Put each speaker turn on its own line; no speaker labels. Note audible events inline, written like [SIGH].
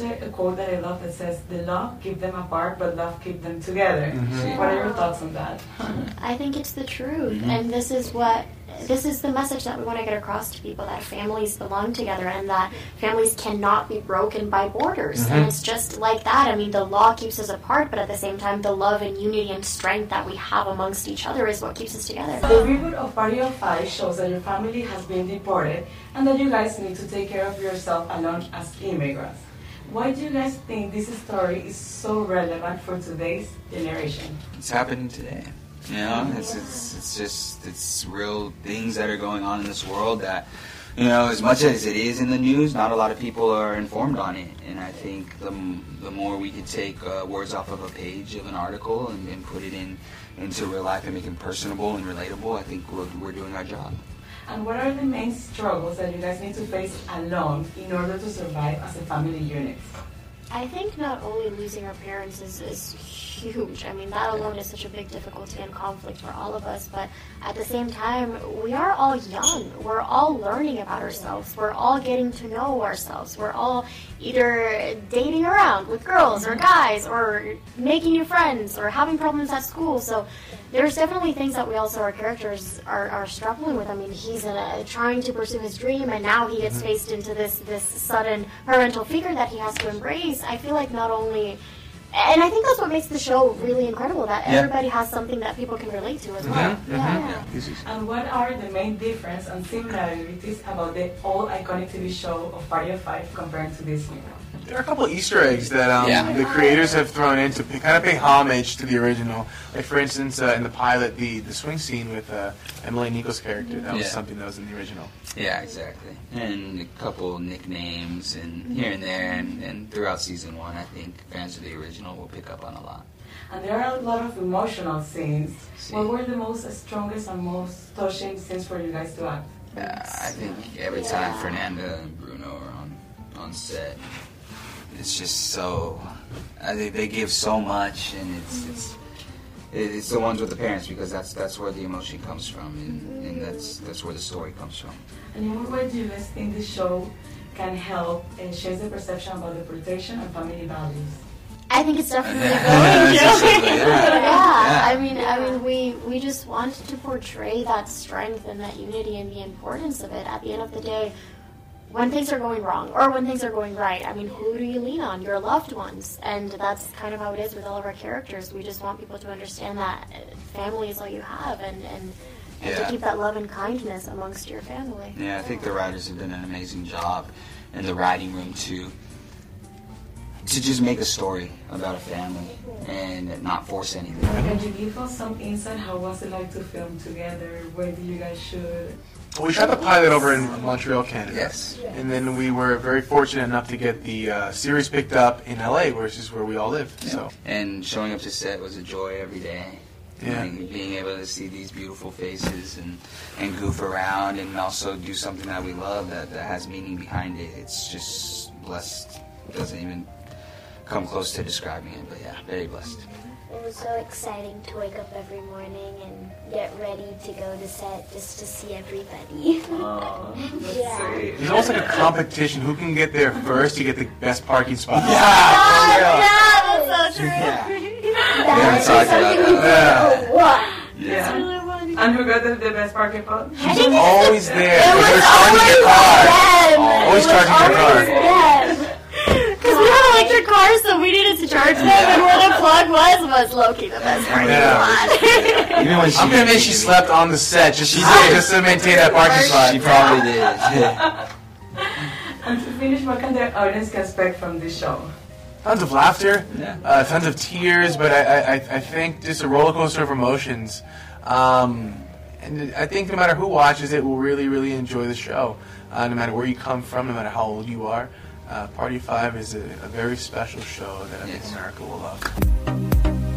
there's a, a quote that I love that says, "The law keep them apart, but love keep them together."
Mhm.
What are your thoughts on that?
I think it's the truth,
Mhm.
and this is what this is the message that we want to get across to people that families belong together and that families cannot be broken by borders. And
Mhm.
it's just like that. I mean, the law keeps us apart, but at the same time, the love and unity and strength that we have amongst each other is what keeps us together.
The reboot of Party of Five shows that your family has been deported and that you guys need to take care of yourself alone as immigrants. Why do you guys think this story is so relevant for today's generation?
It's happening today. You know, it's, it's it's just it's real things that are going on in this world that you know, as much as it is in the news, not a lot of people are informed on it. And I think the the more we could take uh, words off of a page of an article and, and put it in into real life and make it personable and relatable, I think we're, we're doing our job.
And what are the main struggles that you guys need to face alone in order to survive as a family unit?
I think not only losing our parents is, is huge. I mean, that alone is such a big difficulty and conflict for all of us. But at the same time, we are all young. We're all learning about ourselves. We're all getting to know ourselves. We're all either dating around with girls or guys or making new friends or having problems at school. So there's definitely things that we also, our characters, are, are struggling with. I mean, he's in a, trying to pursue his dream, and now he gets mm-hmm. faced into this this sudden parental figure that he has to embrace. I feel like not only, and I think that's what makes the show really incredible. That
Yeah.
everybody has something that people can relate to as well.
Mhm,
Yeah.
And what are the main difference and similarities about the old iconic TV show of Party of Five compared to this new one?
There are a couple Easter eggs that um,
Yeah.
the creators have thrown in to p- kind of pay homage to the original. Like, for instance, uh, in the pilot, the, the swing scene with uh, Emily Nico's character, that was
Yeah.
something that was in the original.
Yeah, exactly. And a couple nicknames and here and there, and, and throughout season one, I think fans of the original will pick up on a lot.
And there are a lot of emotional scenes.
See.
What were the most strongest and most touching scenes for you guys to act?
Uh, I think every time Fernanda and Bruno are on on set, it's just so. Uh, I think they give so much, and it's it's it's the ones with the parents because that's that's where the emotion comes from, and, and that's that's where the story comes from.
And in what way do you guys think the show can help and change the perception about the protection and family values?
I think it's definitely
Yeah,
going
yeah.
yeah.
Yeah.
I mean, I mean, we we just want to portray that strength and that unity and the importance of it. At the end of the day, when things are going wrong or when things are going right, I mean, who do you lean on? Your loved ones, and that's kind of how it is with all of our characters. We just want people to understand that family is all you have, and and. And to keep that love and kindness amongst your family.
Yeah, I think the writers have done an amazing job in the writing room to to just make a story about a family and not force anything.
Can you give us some insight? How was it like to film together? Where did you guys shoot?
Well, we shot the pilot over in Montreal, Canada.
Yes.
And then we were very fortunate enough to get the uh, series picked up in LA, which is where we all live. So,
And showing up to set was a joy every day.
Yeah.
Being, being able to see these beautiful faces and, and goof around and also do something that we love that, that has meaning behind it. It's just blessed. It doesn't even come close to describing it, but yeah, very blessed.
It was so exciting to wake up every morning and get ready to go to set just to see everybody.
Oh, [LAUGHS] that's
Yeah.
it's almost like a competition. Who can get there first to get the best parking spot?
yeah, oh, that's so true. [LAUGHS]
We haven't talked about that.
Yeah.
what?
Yeah. And who got the, the best parking spot?
I think
Always there.
It was
They're charging your car. Always charging your car.
Them. Because we have electric cars, so we needed to charge them, and where the plug was was low-key the best parking
Yeah.
spot.
Even when she
I'm gonna convinced she slept on the set just,
She
to,
did.
just to maintain that parking spot.
She probably did. [LAUGHS]
And to finish, what can the audience expect from this show?
Tons of laughter,
Yeah.
uh, tons of tears, but I, I, I- I think just a roller coaster of emotions. Um, and I think no matter who watches it will really, really enjoy the show. Uh, no matter where you come from, no matter how old you are. Uh, Party 5 is a, a very special show that I think
Yes.
America will love.